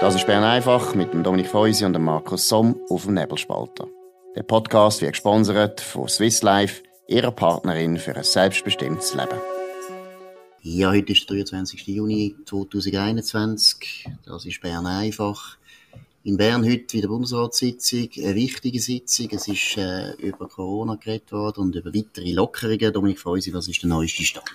Das ist Bern einfach mit dem Dominik Feusi und dem Markus Somm auf dem Nebelspalter. Der Podcast wird gesponsert von Swiss Life, ihrer Partnerin für ein selbstbestimmtes Leben. Ja, heute ist der 23. Juni 2021. Das ist Bern einfach. In Bern heute wieder Bundesratssitzung, eine wichtige Sitzung. Es ist äh, über Corona geredet worden und über weitere Lockerungen. Dominik Feusi, was ist der neueste Stand?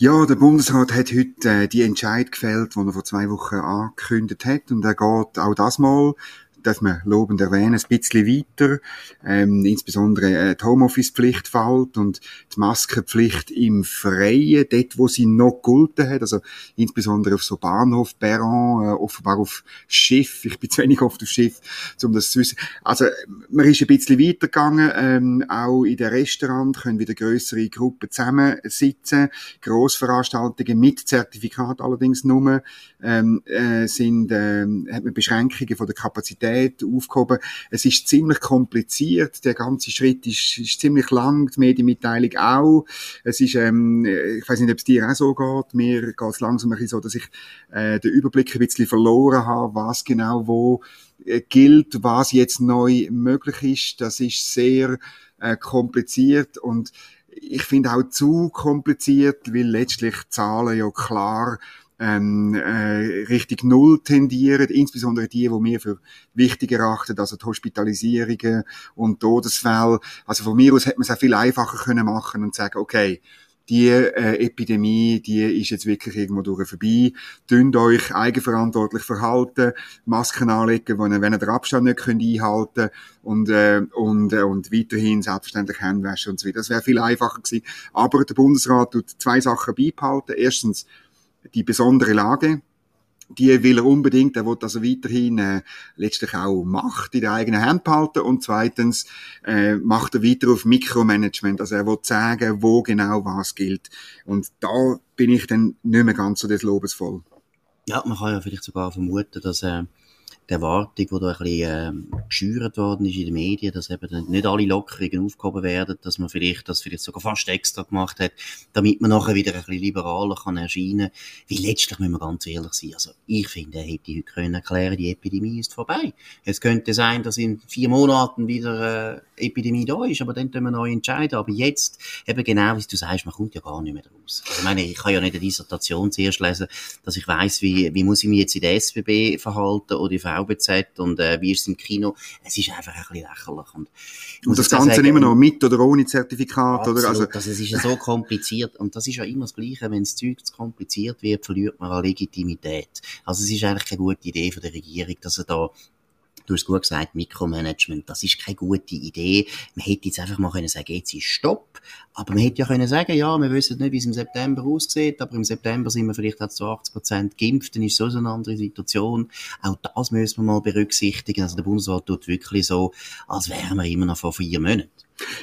Ja, der Bundesrat hat heute äh, die Entscheid gefällt, die er vor zwei Wochen angekündigt hat. Und er geht auch das mal dass man lobend erwähnen, ein bisschen weiter, ähm, insbesondere äh, die Homeoffice-Pflicht fällt und die Maskenpflicht im Freien, dort, wo sie noch gelten hat, also insbesondere auf so Bahnhof, Perron, äh, offenbar auf Schiff, ich bin zu wenig oft auf Schiff, um das zu wissen. Also, man ist ein bisschen weitergegangen, ähm, auch in den Restaurants können wieder größere Gruppen zusammensitzen, Grossveranstaltungen mit Zertifikat allerdings nur, ähm, äh, sind, ähm, hat man Beschränkungen von der Kapazität aufgehoben. Es ist ziemlich kompliziert, der ganze Schritt ist, ist ziemlich lang, die Medienmitteilung auch. Es ist, ähm, ich weiß nicht, ob es dir auch so geht, mir geht es langsam ein bisschen so, dass ich äh, den Überblick ein bisschen verloren habe, was genau wo äh, gilt, was jetzt neu möglich ist. Das ist sehr äh, kompliziert und ich finde auch zu kompliziert, weil letztlich Zahlen ja klar ähm, äh, Richtung Null tendieren, insbesondere die, die wir für wichtig erachten, also die Hospitalisierungen und Todesfälle. Also von mir aus hätte man es auch viel einfacher können machen und sagen, okay, die äh, Epidemie, die ist jetzt wirklich irgendwo durch vorbei. Dünnt euch eigenverantwortlich verhalten, Masken anlegen, wenn ihr, wenn ihr den Abstand nicht könnt einhalten und äh, und äh, und weiterhin selbstverständlich Hände und so weiter. Das wäre viel einfacher gewesen. Aber der Bundesrat tut zwei Sachen beibehalten. Erstens die besondere Lage, die will er unbedingt, er will also weiterhin äh, letztlich auch Macht in der eigenen Hand behalten. Und zweitens äh, macht er weiter auf Mikromanagement, also er will sagen, wo genau was gilt. Und da bin ich dann nicht mehr ganz so des Lobes voll. Ja, man kann ja vielleicht sogar vermuten, dass äh, die Erwartung, die da ein bisschen äh, geschürt worden ist in den Medien, dass eben nicht alle Lockerungen aufgehoben werden, dass man vielleicht das vielleicht sogar fast extra gemacht hat, damit man nachher wieder ein bisschen liberaler kann erscheinen. Wie letztlich müssen wir ganz ehrlich sein. Also ich finde, er hätte heute können erklären, die Epidemie ist vorbei. Es könnte sein, dass in vier Monaten wieder äh, Epidemie da ist, aber dann können wir neu entscheiden. Aber jetzt, eben genau wie du sagst, man kommt ja gar nicht mehr raus. Also ich meine, ich kann ja nicht eine Dissertation zuerst lesen, dass ich weiß, wie, wie muss ich mich jetzt in der SBB verhalten oder in VBZ und äh, wie ist es im Kino. Es ist einfach ein bisschen lächerlich. Und, und das Ganze sagen, immer noch mit oder ohne Zertifikat, absolut, oder? Also, also es ist ja so kompliziert und das ist ja immer das Gleiche, wenn das Zeug zu kompliziert wird, verliert man an Legitimität. Also es ist eigentlich keine gute Idee von der Regierung, dass er da du hast gut gesagt, Mikromanagement, das ist keine gute Idee. Man hätte jetzt einfach mal können sagen, jetzt ist Stopp. Aber man hätte ja können sagen, ja, wir wissen nicht, wie es im September aussieht, aber im September sind wir vielleicht auch zu 80 Prozent geimpft, dann ist so eine andere Situation. Auch das müssen wir mal berücksichtigen. Also der Bundesrat tut wirklich so, als wären wir immer noch vor vier Monaten.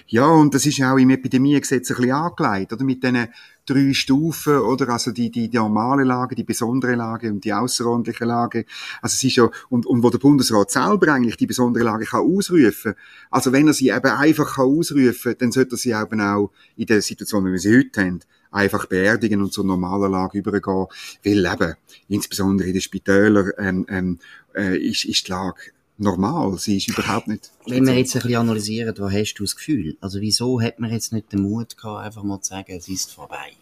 Ja, und das ist auch im Epidemiegesetz ein bisschen angelegt, oder? Mit diesen drei Stufen, oder? Also die, die, die normale Lage, die besondere Lage und die außerordentliche Lage. Also es ist ja, und, und wo der Bundesrat selber eigentlich die besondere Lage kann ausrufen. Also wenn er sie eben einfach kann ausrufen, dann sollte er sie eben auch in der Situation, wie wir sie heute haben, einfach beerdigen und zur normalen Lage übergehen. Weil eben, insbesondere in den Spitälern, ähm, ähm, äh, ist, ist die Lage normal. Sie ist überhaupt nicht. Wenn wir jetzt ein bisschen analysieren, wo hast du das Gefühl? Also wieso hat man jetzt nicht den Mut gehabt, einfach mal zu sagen, es ist vorbei?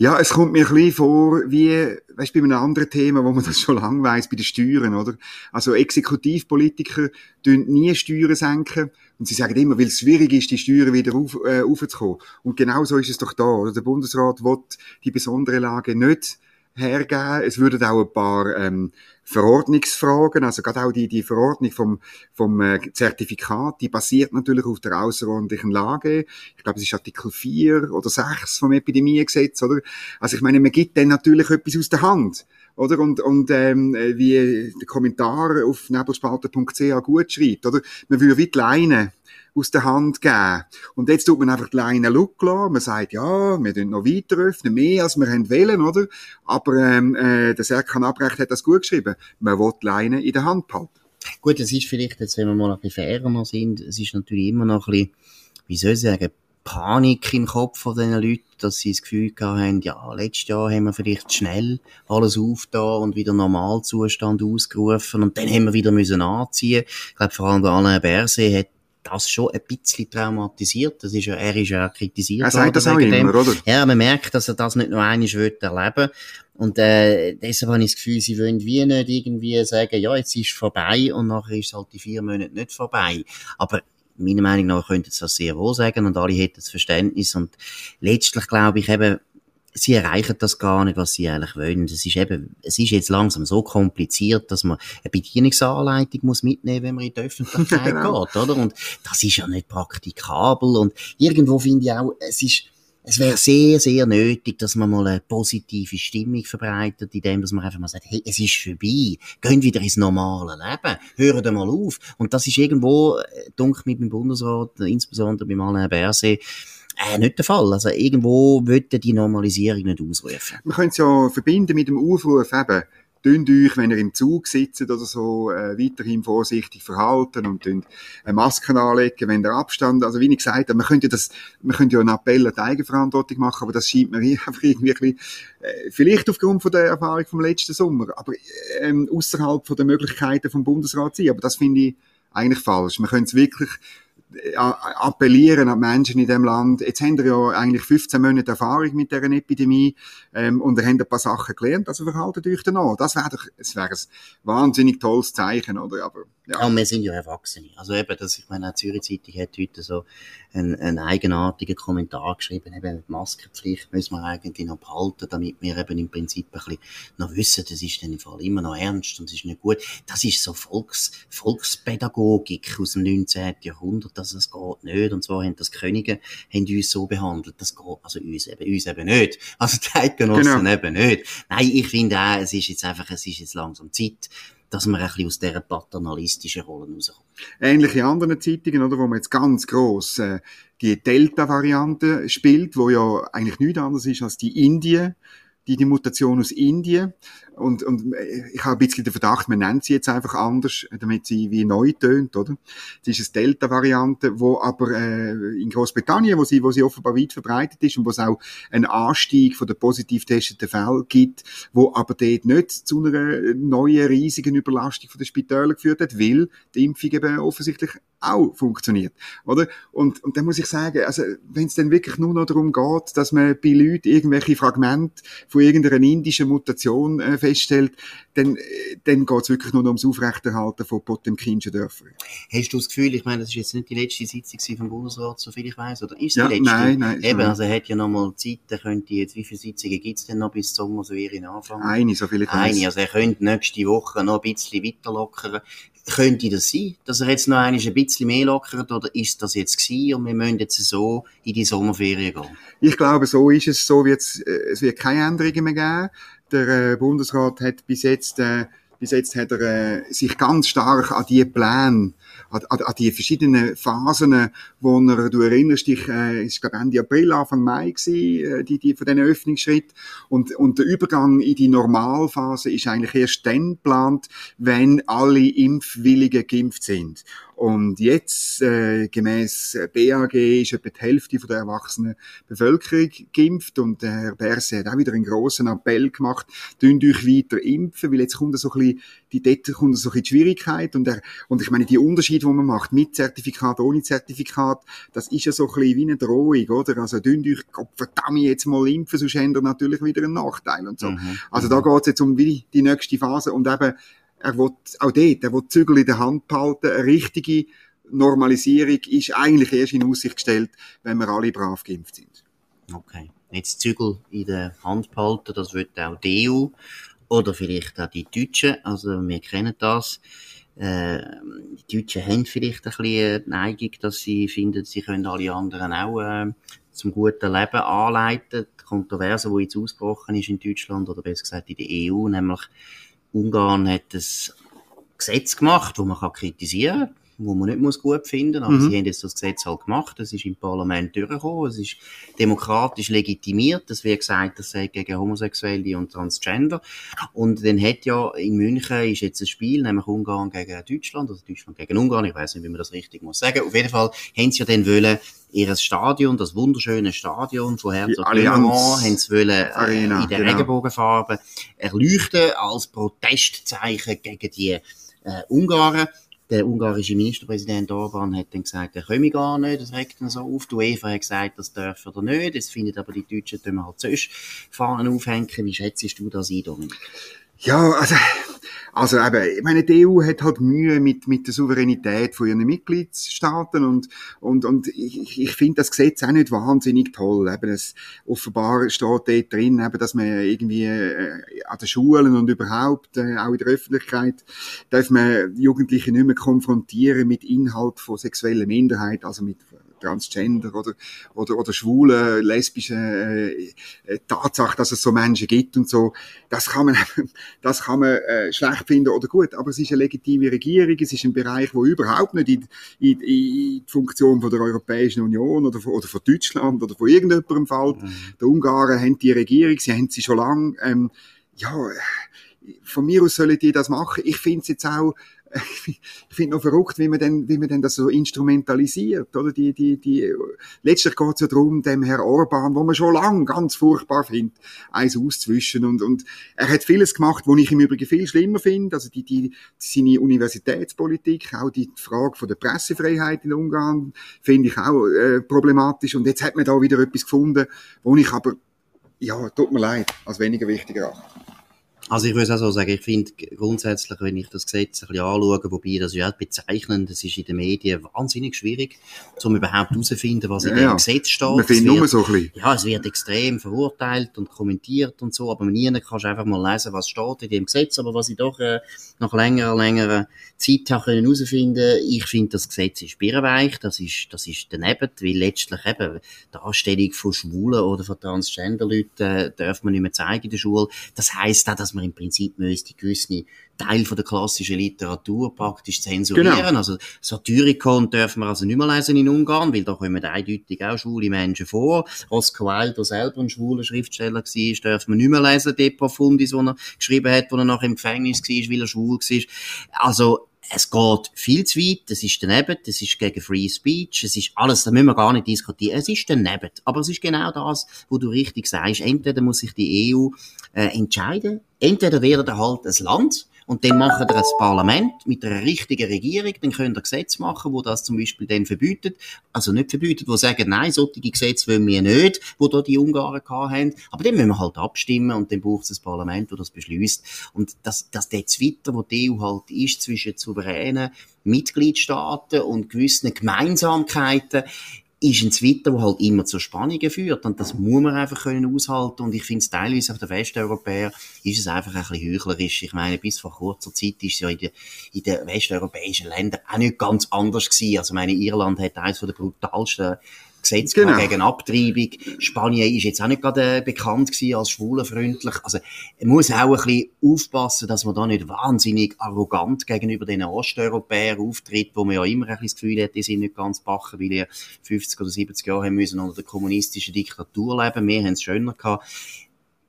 Ja, es kommt mir ein bisschen vor, wie, weißt du, bei einem anderen Thema, wo man das schon lange weiss, bei den Steuern, oder? Also Exekutivpolitiker tun nie Steuern senken und sie sagen immer, weil es schwierig ist, die Steuern wieder auf, äh, aufzukommen. Und genau so ist es doch da, oder? Der Bundesrat will die besondere Lage nicht hergeben. Es würden auch ein paar ähm, Verordnungsfragen, also gerade auch die, die Verordnung vom, vom äh, Zertifikat, die basiert natürlich auf der außerordentlichen Lage. Ich glaube, es ist Artikel 4 oder 6 vom Epidemiegesetz, oder? Also ich meine, man gibt dann natürlich etwas aus der Hand oder? Und, und ähm, wie der Kommentar auf nebelspalter.ch gut schreibt, oder? Man würde wie die Leine aus der Hand geben. Und jetzt tut man einfach die Leine Look lassen. Man sagt, ja, wir dürfen noch weiter öffnen, mehr als wir wollen, oder? Aber ähm, äh, der Serkan Abrecht hat das gut geschrieben. Man will die Leine in der Hand behalten. Gut, es ist vielleicht jetzt, wenn wir mal ein bisschen fairer sind, es ist natürlich immer noch ein bisschen, wie soll ich sagen, Panik im Kopf von diesen Leuten, dass sie das Gefühl haben, ja, letztes Jahr haben wir vielleicht schnell alles aufgetan und wieder Normalzustand ausgerufen und dann haben wir wieder müssen anziehen. Ich glaube, vor allem der Alain Berset hat das schon ein bisschen traumatisiert. Das ist ja, er ist ja kritisiert Er sagt das auch immer, oder? Ja, man merkt, dass er das nicht nur einmal erleben will. Und äh, deshalb habe ich das Gefühl, sie wollen wie nicht irgendwie sagen, ja, jetzt ist es vorbei und nachher ist es halt die vier Monate nicht vorbei. Aber meiner Meinung nach könnten sie das sehr wohl sagen und alle hätten das Verständnis. Und letztlich glaube ich eben, sie erreichen das gar nicht, was sie eigentlich wollen. Es ist eben, es ist jetzt langsam so kompliziert, dass man eine Bedienungsanleitung muss mitnehmen, wenn man in die Öffentlichkeit genau. geht, oder? Und das ist ja nicht praktikabel und irgendwo finde ich auch, es ist, es wäre sehr, sehr nötig, dass man mal eine positive Stimmung verbreitet, indem dass man einfach mal sagt, hey, es ist vorbei, gehen wieder ins normale Leben, hören mal auf. Und das ist irgendwo, äh, dunkel mit dem Bundesrat, insbesondere beim Alain Berset, äh, nicht der Fall. Also irgendwo wird die Normalisierung nicht ausrufen. Man könnte es ja verbinden mit dem Aufruf eben, Tönt euch, wenn ihr im Zug sitzt oder so, äh, weiterhin vorsichtig verhalten und tönt eine Maske anlegen, wenn der Abstand, also wie ich gesagt habe, man könnte das, man könnte ja einen Appell an die Eigenverantwortung machen, aber das scheint mir einfach irgendwie ein bisschen, äh, vielleicht aufgrund von der Erfahrung vom letzten Sommer, aber ähm, außerhalb von den Möglichkeiten vom Bundesrat sein, aber das finde ich eigentlich falsch. Man könnte es wirklich äh, appellieren an die Menschen in dem Land. Jetzt haben wir ja eigentlich 15 Monate Erfahrung mit dieser Epidemie ähm, und ihr habt ein paar Sachen gelernt, also verhaltet euch danach. Das wäre doch, es wäre ein wahnsinnig tolles Zeichen, oder? Aber, ja. ja, wir sind ja Erwachsene. Also eben, das, ich meine, die Zürich Zeitung hat heute so einen, einen eigenartigen Kommentar geschrieben, eben die Maskenpflicht müssen wir eigentlich noch behalten, damit wir eben im Prinzip ein bisschen noch wissen, das ist dann im Fall immer noch ernst und es ist nicht gut. Das ist so Volks, Volkspädagogik aus dem 19. Jahrhundert, dass es geht nicht. Und zwar haben das Könige haben uns so behandelt, das geht, also uns eben, uns eben nicht. Also die Eidgenossen genau. eben nicht. Nein, ich finde auch, es ist jetzt einfach, es ist jetzt langsam Zeit, dass man ein bisschen aus dieser paternalistischen Rolle rauskommt. Ähnliche anderen Zeitungen, oder, wo man jetzt ganz gross äh, die Delta-Variante spielt, wo ja eigentlich nichts anderes ist als die Indien, die, die Mutation aus Indien. Und, und äh, ich habe ein bisschen den Verdacht, man nennt sie jetzt einfach anders, damit sie wie neu tönt, oder? Das ist eine Delta-Variante, wo aber äh, in Großbritannien, wo sie, wo sie offenbar weit verbreitet ist und wo es auch einen Anstieg von der positiv testeten Fällen gibt, wo aber dort nicht zu einer neuen riesigen Überlastung von den Spitälern geführt hat, weil die Impfung eben offensichtlich auch funktioniert, oder? Und, und dann muss ich sagen, also, wenn es dann wirklich nur noch darum geht, dass man bei Leuten irgendwelche Fragmente von irgendeiner indischen Mutation äh, feststellt, dann, dann geht es wirklich nur noch ums Aufrechterhalten von Potemkinschen Dörfern. Hast du das Gefühl, ich meine, das ist jetzt nicht die letzte Sitzung vom Bundesrat, soviel ich weiß, oder ist es ja, die letzte? Nein, nein. Eben, also er hat ja noch mal Zeit, er könnte jetzt, wie viele Sitzungen gibt es denn noch bis Sommer, so wie ihr Anfang? Eine, so viel ich. Eine, also er könnte nächste Woche noch ein bisschen weiter lockern. Könnte das sein, dass er jetzt noch ein bisschen mehr lockert, oder ist das jetzt gewesen und wir müssen jetzt so in die Sommerferien gehen? Ich glaube, so ist es, so wird es, äh, es wird keine Änderungen mehr geben. Der äh, Bundesrat hat bis jetzt, äh, bis jetzt hat er äh, sich ganz stark an die Pläne an, an, an die verschiedenen Phasen, wo er, du erinnerst dich, äh, ist glaube Ende April, Anfang Mai gewesen, äh, die, die von diesen Öffnungsschritt und, und der Übergang in die Normalphase ist eigentlich erst dann geplant, wenn alle Impfwilligen geimpft sind. Und jetzt, äh, gemäß BAG, ist etwa die Hälfte von der erwachsenen Bevölkerung geimpft und der Herr Berse hat auch wieder einen grossen Appell gemacht, tun euch weiter impfen, weil jetzt kommt so ein bisschen, die dort kommt so ein bisschen die Schwierigkeit und, der, und ich meine, die Unterschiede, die man macht, mit Zertifikat, ohne Zertifikat, das ist ja so ein bisschen wie eine Drohung, oder? Also, tun euch, verdammt, jetzt mal impfen, sonst habt ihr natürlich wieder einen Nachteil und so. Mhm. Also, da geht's jetzt um die nächste Phase und eben, er will auch dort, er will Zügel in der Hand behalten. Eine richtige Normalisierung ist eigentlich erst in Aussicht gestellt, wenn wir alle brav geimpft sind. Okay. Jetzt Zügel in der Hand behalten, das wird auch die EU oder vielleicht auch die Deutschen. Also wir kennen das. Äh, die Deutschen haben vielleicht ein bisschen die Neigung, dass sie finden, sie können alle anderen auch äh, zum guten Leben anleiten. Die Kontroverse, die jetzt ausgebrochen ist in Deutschland oder besser gesagt in der EU, nämlich Ungarn hat ein Gesetz gemacht, wo man kann kritisieren wo man nicht muss gut finden muss. Aber mhm. sie haben jetzt das Gesetz halt gemacht. Es ist im Parlament durchgekommen. Es ist demokratisch legitimiert. Es wird gesagt, das sei gegen Homosexuelle und Transgender. Und dann hat ja in München ist jetzt ein Spiel, nämlich Ungarn gegen Deutschland, also Deutschland gegen Ungarn. Ich weiß nicht, wie man das richtig muss sagen. Auf jeden Fall haben sie ja dann wollen, ihr Stadion, das wunderschöne Stadion von Herzog Lehrmann, haben sie wollen, äh, in der genau. Regenbogenfarbe erleuchten als Protestzeichen gegen die äh, Ungarn. Der ungarische Ministerpräsident Orban hat dann gesagt, er komme gar nicht, das regt ihn so auf. Die UEFA hat gesagt, das darf er nicht. Das findet aber die Deutschen, die halt sonst Fahnen aufhängen. Wie schätzt du das ein, Dominik? Ja, also, also eben, ich meine, die EU hat halt Mühe mit, mit der Souveränität von ihren Mitgliedstaaten und, und, und ich, ich finde das Gesetz auch nicht wahnsinnig toll. Eben, es, offenbar steht dort drin, eben, dass man irgendwie äh, an den Schulen und überhaupt, äh, auch in der Öffentlichkeit, darf man Jugendliche nicht mehr konfrontieren mit Inhalt von sexueller Minderheit, also mit Transgender oder, oder, oder schwule, lesbische äh, äh, Tatsache, dass es so Menschen gibt und so, das kann man, das kann man äh, schlecht finden oder gut, aber es ist eine legitime Regierung, es ist ein Bereich, wo überhaupt nicht in, in, in die Funktion von der Europäischen Union oder von, oder von Deutschland oder von irgendjemandem fällt. Mhm. Die Ungarn haben die Regierung, sie haben sie schon lange, ähm, ja, von mir aus sollen die das machen. Ich finde es jetzt auch ich finde noch verrückt, wie man denn, wie man denn das so instrumentalisiert, oder? Die, die, die, letztlich geht es ja darum, dem Herr Orban, wo man schon lang ganz furchtbar findet, eins auszuwischen und, und er hat vieles gemacht, wo ich im Übrigen viel schlimmer finde, also die, die, seine Universitätspolitik, auch die Frage von der Pressefreiheit in Ungarn, finde ich auch äh, problematisch und jetzt hat man da wieder etwas gefunden, wo ich aber, ja, tut mir leid, als weniger wichtiger achte. Also ich würde auch so sagen, ich finde grundsätzlich, wenn ich das Gesetz ein bisschen anschaue, wobei das ja auch bezeichnen, das ist in den Medien wahnsinnig schwierig, um überhaupt herauszufinden, was in ja, dem Gesetz steht. Man findet nur so ein bisschen. Ja, es wird extrem verurteilt und kommentiert und so, aber nie kannst du einfach mal lesen, was steht in dem Gesetz, aber was ich doch äh, nach längerer, längerer Zeit habe herausfinden ich finde, das Gesetz ist birrenweich, das ist, das ist daneben, weil letztlich eben die Darstellung von Schwulen oder von Transgender-Leuten äh, darf man nicht mehr zeigen in der Schule. Das heisst auch, dass man im Prinzip müsste gewisse Teil von der klassischen Literatur praktisch zensurieren. Genau. Also Satyricon dürfen wir also nicht mehr lesen in Ungarn, weil da kommen eindeutig auch schwule Menschen vor. Oscar Wilde, der selber ein schwuler Schriftsteller war, dürfen wir nicht mehr lesen, De Profundis, wo er geschrieben hat, wo er noch im Gefängnis war, weil er schwul war. Also es geht viel zu weit, das ist daneben, das ist gegen Free Speech, es ist alles, da müssen wir gar nicht diskutieren, es ist daneben. Aber es ist genau das, wo du richtig sagst, entweder muss sich die EU äh, entscheiden, entweder wird er halt ein Land, und dann machen wir ein Parlament mit einer richtigen Regierung, dann können wir Gesetze machen, wo das zum Beispiel dann verbietet, also nicht verbietet, wo sagen, nein, solche Gesetze wollen wir nicht, wo da die Ungarn haben, aber dann müssen wir halt abstimmen und dann braucht es ein Parlament, das das beschließt. Und das, das der Zwitter, wo die EU halt ist zwischen souveränen Mitgliedstaaten und gewissen Gemeinsamkeiten, ist ein Twitter, der halt immer zu Spannungen führt. Und das muss man einfach können aushalten. Und ich finde es teilweise auf der Westeuropäer ist es einfach ein bisschen heuchlerisch. Ich meine, bis vor kurzer Zeit ist es ja in den, in den westeuropäischen Ländern auch nicht ganz anders gewesen. Also meine, Irland hat eines der brutalsten Gesetz genau. gegen Abtreibung. Spanien ist jetzt auch nicht gerade äh, bekannt gewesen als schwulenfreundlich. Also, man muss auch ein bisschen aufpassen, dass man da nicht wahnsinnig arrogant gegenüber den Osteuropäern auftritt, wo man ja immer ein bisschen das Gefühl hat, die sind nicht ganz bachen, weil die 50 oder 70 Jahre haben müssen unter der kommunistischen Diktatur leben. Wir haben es schöner gehabt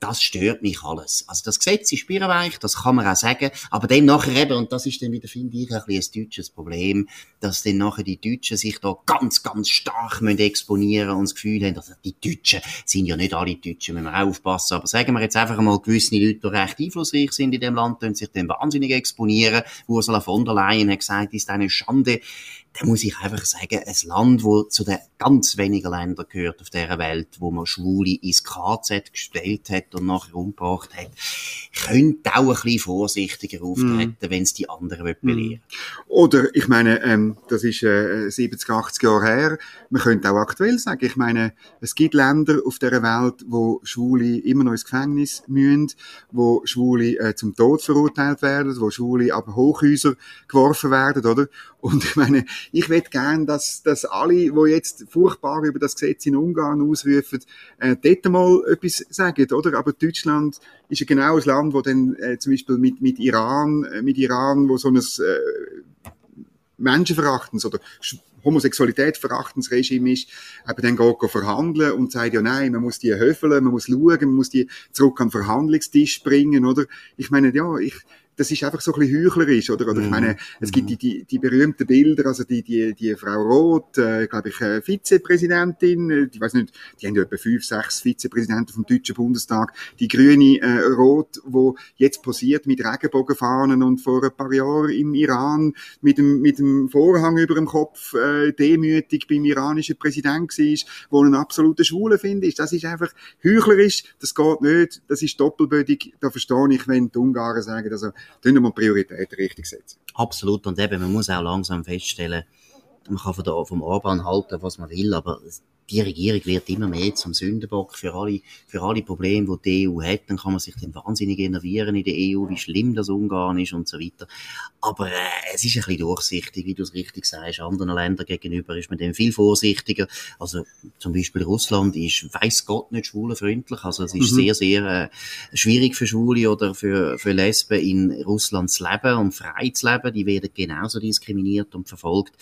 das stört mich alles. Also das Gesetz ist birrenweich, das kann man auch sagen, aber dann nachher eben, und das ist dann wieder, finde ich, ein ein deutsches Problem, dass dann nachher die Deutschen sich da ganz, ganz stark müssen exponieren und das Gefühl haben, also die Deutschen sind ja nicht alle Deutschen, müssen wir auch aufpassen, aber sagen wir jetzt einfach mal, gewisse Leute, die recht einflussreich sind in dem Land, können sich dann wahnsinnig exponieren. Ursula von der Leyen hat gesagt, ist eine Schande, da muss ich einfach sagen, ein Land, wo zu den ganz wenigen Ländern gehört auf dieser Welt, wo man Schwule ins KZ gestellt hat und nachher umgebracht hat, könnte auch ein bisschen vorsichtiger auftreten, mm. wenn es die anderen mm. belehren Oder, ich meine, ähm, das ist äh, 70, 80 Jahre her, man könnte auch aktuell sagen, ich meine, es gibt Länder auf dieser Welt, wo Schwule immer noch ins Gefängnis müssen, wo Schwule äh, zum Tod verurteilt werden, wo Schwule ab Hochhäuser geworfen werden, oder? Und ich meine, ich möchte gern, dass, dass alle, die jetzt furchtbar über das Gesetz in Ungarn ausrufen, äh, dort mal etwas sagen, oder? Aber Deutschland ist ja genau das Land, wo dann äh, zum Beispiel mit, mit Iran, äh, mit Iran, wo so ein äh, menschenverachtendes oder Homosexualität verachtendes Regime ist, eben dann geht verhandeln und sagt, ja nein, man muss die höfeln, man muss schauen, man muss die zurück den Verhandlungstisch bringen, oder? Ich meine, ja, ich, das ist einfach so ein bisschen heuchlerisch, oder? Oder ich mhm. meine, es gibt die, die, die berühmten Bilder, also die, die, die Frau Roth, äh, glaube ich, äh, Vizepräsidentin, äh, ich weiß nicht, die haben ja etwa fünf, sechs Vizepräsidenten vom Deutschen Bundestag, die grüne äh, Roth, wo jetzt posiert mit Regenbogenfahnen und vor ein paar Jahren im Iran mit dem, mit dem Vorhang über dem Kopf äh, demütig beim iranischen Präsident war, wo ein absoluter Schwule findet. Das ist einfach heuchlerisch, das geht nicht, das ist doppelbödig, da verstehe ich, wenn die Ungarn sagen, also tun wir Prioritäten richtig setzen. Absolut. Und eben, man muss auch langsam feststellen, man kann von der, vom Orban halten, was man will, aber die Regierung wird immer mehr zum Sündenbock für alle, für alle Probleme, die die EU hat. Dann kann man sich dann wahnsinnig innervieren in der EU, wie schlimm das Ungarn ist und so weiter. Aber äh, es ist ein bisschen durchsichtig, wie du es richtig sagst. Anderen Ländern gegenüber ist man dem viel vorsichtiger. Also zum Beispiel Russland ist, weiß Gott, nicht schwulenfreundlich. Also es ist mhm. sehr, sehr äh, schwierig für Schwule oder für, für Lesben in Russland zu leben und frei zu leben. Die werden genauso diskriminiert und verfolgt.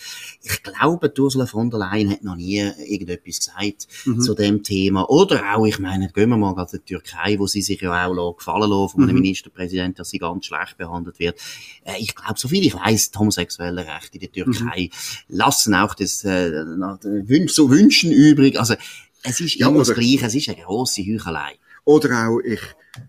Ich glaube, Ursula von der Leyen hat noch nie irgendetwas gesagt mhm. zu dem Thema. Oder auch, ich meine, gehen wir mal an die Türkei, wo sie sich ja auch gefallen lassen von einem mhm. Ministerpräsidenten, dass sie ganz schlecht behandelt wird. Äh, ich glaube, so viel ich weiß, die homosexuellen Rechte in der Türkei mhm. lassen auch das, äh, so Wünschen übrig. Also, es ist ja, immer das Gleiche, es ist eine grosse Heuchelei. Oder auch, ich,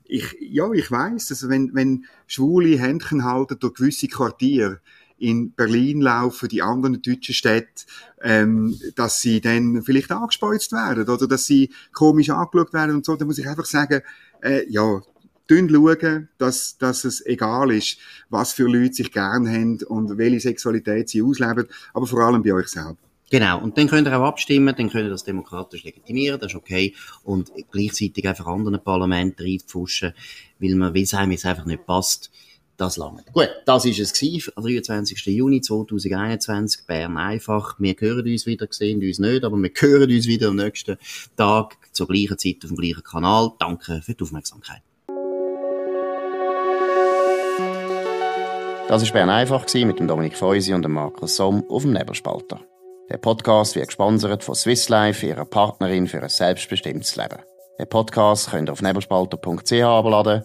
ich, ja, ich weiss, also wenn, wenn Schwule Händchen halten durch gewisse Quartiere, in Berlin laufen, die anderen deutschen Städte, ähm, dass sie dann vielleicht angespeuzt werden oder? Dass sie komisch angeschaut werden und so, dann muss ich einfach sagen, äh, ja, schauen, dass, dass es egal ist, was für Leute sich gern haben und welche Sexualität sie ausleben, aber vor allem bei euch selber. Genau, und dann könnt ihr auch abstimmen, dann könnt ihr das demokratisch legitimieren, das ist okay, und gleichzeitig einfach anderen Parlamenten reinpfuschen, weil man, weil es einem jetzt einfach nicht passt, das lange. Gut, das ist es gewesen, am 23. Juni 2021, Bern einfach. Wir hören uns wieder, sehen uns nicht, aber wir hören uns wieder am nächsten Tag zur gleichen Zeit auf dem gleichen Kanal. Danke für die Aufmerksamkeit. Das war Bern einfach mit dem Dominik Feusi und dem Markus Somm auf dem Nebelspalter. Der Podcast wird gesponsert von Swiss Life, ihrer Partnerin für ein selbstbestimmtes Leben. Den Podcast könnt ihr auf nebelspalter.ch abladen